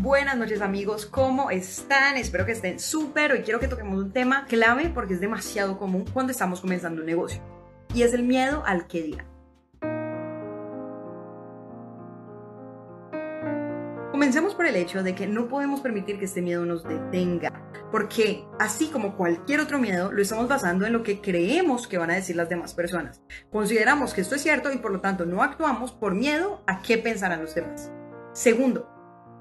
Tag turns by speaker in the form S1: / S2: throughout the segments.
S1: Buenas noches amigos, ¿cómo están? Espero que estén súper. Hoy quiero que toquemos un tema clave porque es demasiado común cuando estamos comenzando un negocio. Y es el miedo al que dirán. Comencemos por el hecho de que no podemos permitir que este miedo nos detenga, porque así como cualquier otro miedo, lo estamos basando en lo que creemos que van a decir las demás personas. Consideramos que esto es cierto y por lo tanto no actuamos por miedo a qué pensarán los demás. Segundo,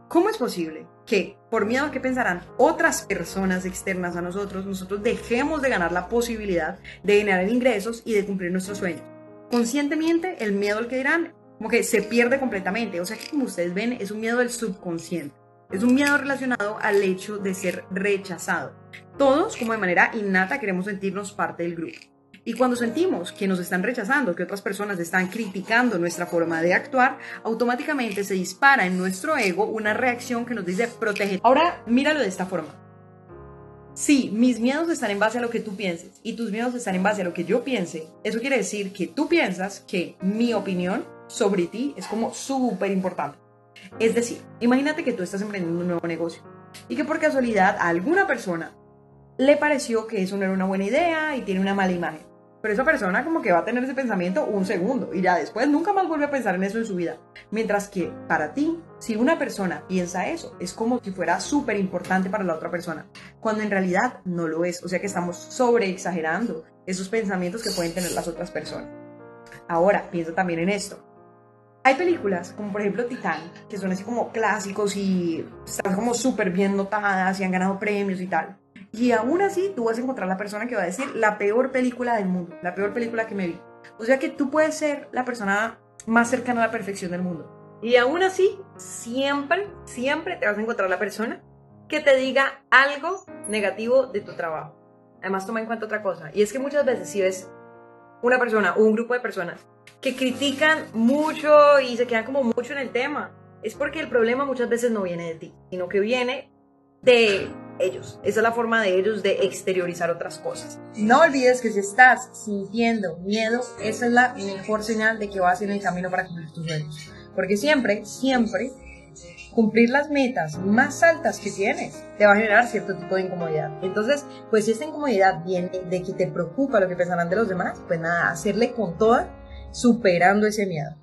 S1: ¿Cómo es posible que por miedo a que pensarán otras personas externas a nosotros, nosotros dejemos de ganar la posibilidad de generar ingresos y de cumplir nuestros sueños? Conscientemente, el miedo al que dirán, como que se pierde completamente. O sea que como ustedes ven, es un miedo del subconsciente. Es un miedo relacionado al hecho de ser rechazado. Todos, como de manera innata, queremos sentirnos parte del grupo. Y cuando sentimos que nos están rechazando, que otras personas están criticando nuestra forma de actuar, automáticamente se dispara en nuestro ego una reacción que nos dice protege. Ahora, míralo de esta forma. Si mis miedos están en base a lo que tú pienses y tus miedos están en base a lo que yo piense, eso quiere decir que tú piensas que mi opinión sobre ti es como súper importante. Es decir, imagínate que tú estás emprendiendo un nuevo negocio y que por casualidad a alguna persona le pareció que eso no era una buena idea y tiene una mala imagen. Pero esa persona como que va a tener ese pensamiento un segundo y ya después nunca más vuelve a pensar en eso en su vida. Mientras que para ti, si una persona piensa eso, es como si fuera súper importante para la otra persona, cuando en realidad no lo es. O sea que estamos sobre exagerando esos pensamientos que pueden tener las otras personas. Ahora, piensa también en esto. Hay películas, como por ejemplo Titanic, que son así como clásicos y están como súper bien notadas y han ganado premios y tal. Y aún así, tú vas a encontrar la persona que va a decir la peor película del mundo, la peor película que me vi. O sea que tú puedes ser la persona más cercana a la perfección del mundo. Y aún así, siempre, siempre te vas a encontrar la persona que te diga algo negativo de tu trabajo. Además, toma en cuenta otra cosa. Y es que muchas veces si ves una persona o un grupo de personas que critican mucho y se quedan como mucho en el tema, es porque el problema muchas veces no viene de ti, sino que viene de ellos. Esa es la forma de ellos de exteriorizar otras cosas. No olvides que si estás sintiendo miedo, esa es la mejor señal de que vas en el camino para cumplir tus sueños. Porque siempre, siempre, cumplir las metas más altas que tienes te va a generar cierto tipo de incomodidad. Entonces, pues si esta incomodidad viene de que te preocupa lo que pensarán de los demás, pues nada, hacerle con toda, superando ese miedo.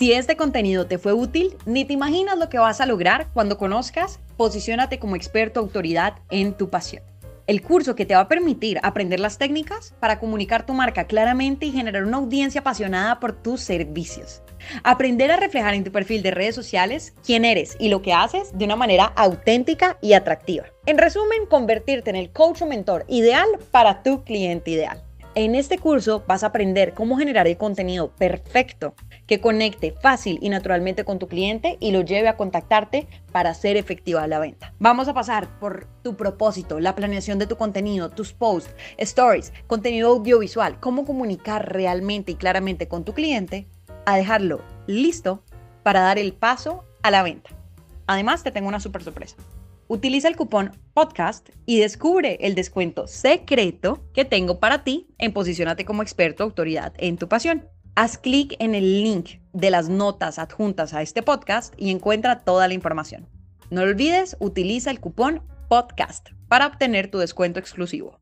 S1: Si este contenido te fue útil, ni te imaginas lo que vas a lograr cuando conozcas Posiciónate como experto autoridad en tu pasión. El curso que te va a permitir aprender las técnicas para comunicar tu marca claramente y generar una audiencia apasionada por tus servicios. Aprender a reflejar en tu perfil de redes sociales quién eres y lo que haces de una manera auténtica y atractiva. En resumen, convertirte en el coach o mentor ideal para tu cliente ideal. En este curso vas a aprender cómo generar el contenido perfecto que conecte fácil y naturalmente con tu cliente y lo lleve a contactarte para hacer efectiva la venta. Vamos a pasar por tu propósito, la planeación de tu contenido, tus posts, stories, contenido audiovisual, cómo comunicar realmente y claramente con tu cliente, a dejarlo listo para dar el paso a la venta. Además, te tengo una super sorpresa. Utiliza el cupón podcast y descubre el descuento secreto que tengo para ti en Posicionate como experto autoridad en tu pasión. Haz clic en el link de las notas adjuntas a este podcast y encuentra toda la información. No olvides, utiliza el cupón podcast para obtener tu descuento exclusivo.